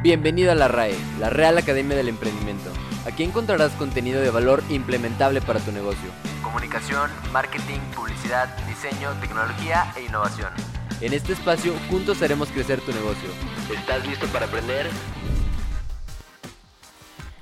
Bienvenido a la RAE, la Real Academia del Emprendimiento. Aquí encontrarás contenido de valor implementable para tu negocio. Comunicación, marketing, publicidad, diseño, tecnología e innovación. En este espacio juntos haremos crecer tu negocio. ¿Estás listo para aprender?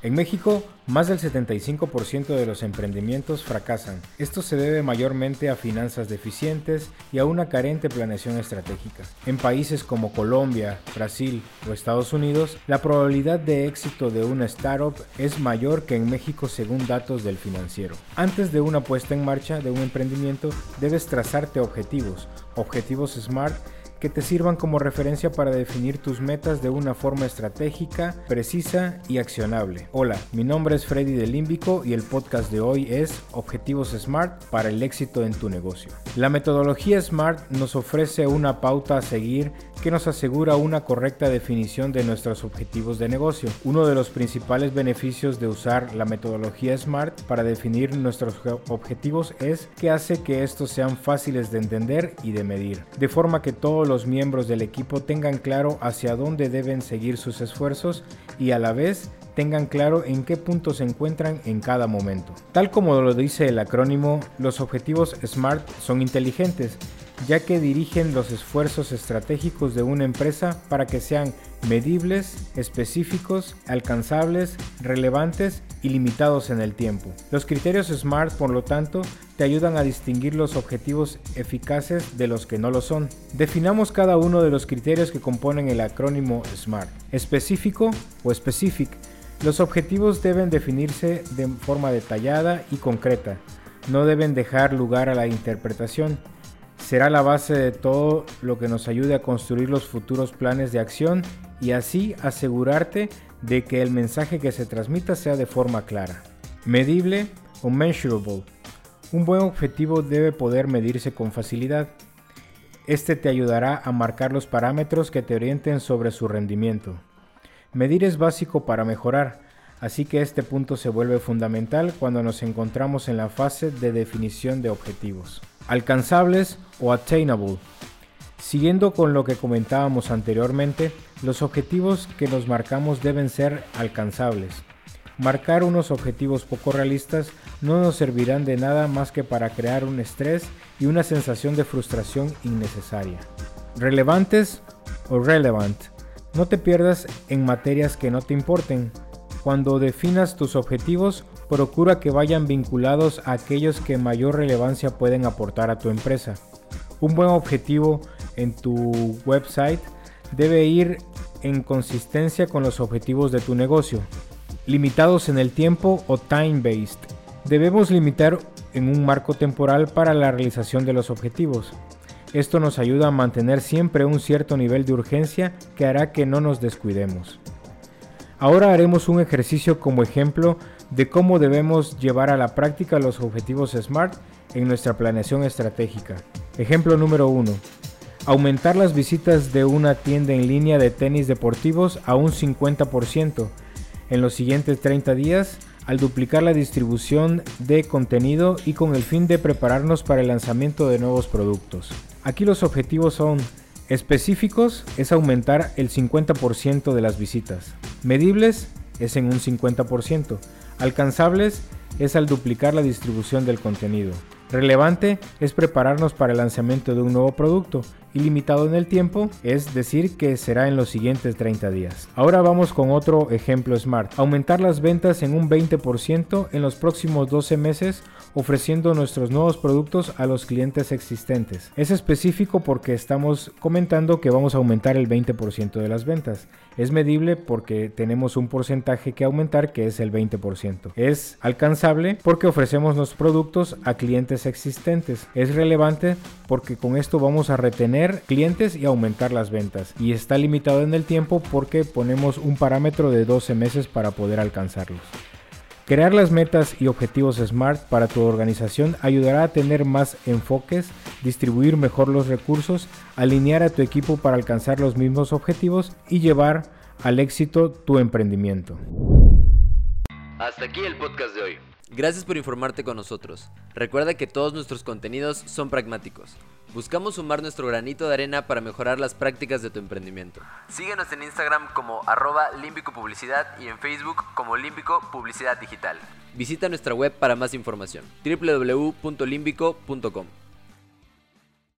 En México, más del 75% de los emprendimientos fracasan. Esto se debe mayormente a finanzas deficientes y a una carente planeación estratégica. En países como Colombia, Brasil o Estados Unidos, la probabilidad de éxito de una startup es mayor que en México según datos del financiero. Antes de una puesta en marcha de un emprendimiento, debes trazarte objetivos, objetivos SMART que te sirvan como referencia para definir tus metas de una forma estratégica, precisa y accionable. Hola, mi nombre es Freddy de Límbico y el podcast de hoy es Objetivos SMART para el éxito en tu negocio. La metodología SMART nos ofrece una pauta a seguir que nos asegura una correcta definición de nuestros objetivos de negocio. Uno de los principales beneficios de usar la metodología SMART para definir nuestros objetivos es que hace que estos sean fáciles de entender y de medir, de forma que todos los miembros del equipo tengan claro hacia dónde deben seguir sus esfuerzos y a la vez tengan claro en qué punto se encuentran en cada momento. Tal como lo dice el acrónimo, los objetivos SMART son inteligentes ya que dirigen los esfuerzos estratégicos de una empresa para que sean medibles, específicos, alcanzables, relevantes y limitados en el tiempo. Los criterios SMART, por lo tanto, te ayudan a distinguir los objetivos eficaces de los que no lo son. Definamos cada uno de los criterios que componen el acrónimo SMART. Específico o specific. Los objetivos deben definirse de forma detallada y concreta. No deben dejar lugar a la interpretación será la base de todo lo que nos ayude a construir los futuros planes de acción y así asegurarte de que el mensaje que se transmita sea de forma clara. Medible o measurable. Un buen objetivo debe poder medirse con facilidad. Este te ayudará a marcar los parámetros que te orienten sobre su rendimiento. Medir es básico para mejorar, así que este punto se vuelve fundamental cuando nos encontramos en la fase de definición de objetivos alcanzables o attainable. Siguiendo con lo que comentábamos anteriormente, los objetivos que nos marcamos deben ser alcanzables. Marcar unos objetivos poco realistas no nos servirán de nada más que para crear un estrés y una sensación de frustración innecesaria. Relevantes o relevant. No te pierdas en materias que no te importen. Cuando definas tus objetivos, procura que vayan vinculados a aquellos que mayor relevancia pueden aportar a tu empresa. Un buen objetivo en tu website debe ir en consistencia con los objetivos de tu negocio. Limitados en el tiempo o time-based. Debemos limitar en un marco temporal para la realización de los objetivos. Esto nos ayuda a mantener siempre un cierto nivel de urgencia que hará que no nos descuidemos. Ahora haremos un ejercicio como ejemplo de cómo debemos llevar a la práctica los objetivos SMART en nuestra planeación estratégica. Ejemplo número 1. Aumentar las visitas de una tienda en línea de tenis deportivos a un 50% en los siguientes 30 días al duplicar la distribución de contenido y con el fin de prepararnos para el lanzamiento de nuevos productos. Aquí los objetivos son específicos, es aumentar el 50% de las visitas. Medibles es en un 50%. Alcanzables es al duplicar la distribución del contenido. Relevante es prepararnos para el lanzamiento de un nuevo producto y limitado en el tiempo, es decir que será en los siguientes 30 días. Ahora vamos con otro ejemplo Smart. Aumentar las ventas en un 20% en los próximos 12 meses ofreciendo nuestros nuevos productos a los clientes existentes. Es específico porque estamos comentando que vamos a aumentar el 20% de las ventas. Es medible porque tenemos un porcentaje que aumentar que es el 20%. Es alcanzable porque ofrecemos los productos a clientes existentes. Es relevante porque con esto vamos a retener clientes y aumentar las ventas. Y está limitado en el tiempo porque ponemos un parámetro de 12 meses para poder alcanzarlos. Crear las metas y objetivos SMART para tu organización ayudará a tener más enfoques, distribuir mejor los recursos, alinear a tu equipo para alcanzar los mismos objetivos y llevar al éxito tu emprendimiento. Hasta aquí el podcast de hoy. Gracias por informarte con nosotros. Recuerda que todos nuestros contenidos son pragmáticos. Buscamos sumar nuestro granito de arena para mejorar las prácticas de tu emprendimiento. Síguenos en Instagram como arroba límbico publicidad y en Facebook como límbico publicidad digital. Visita nuestra web para más información www.limbico.com.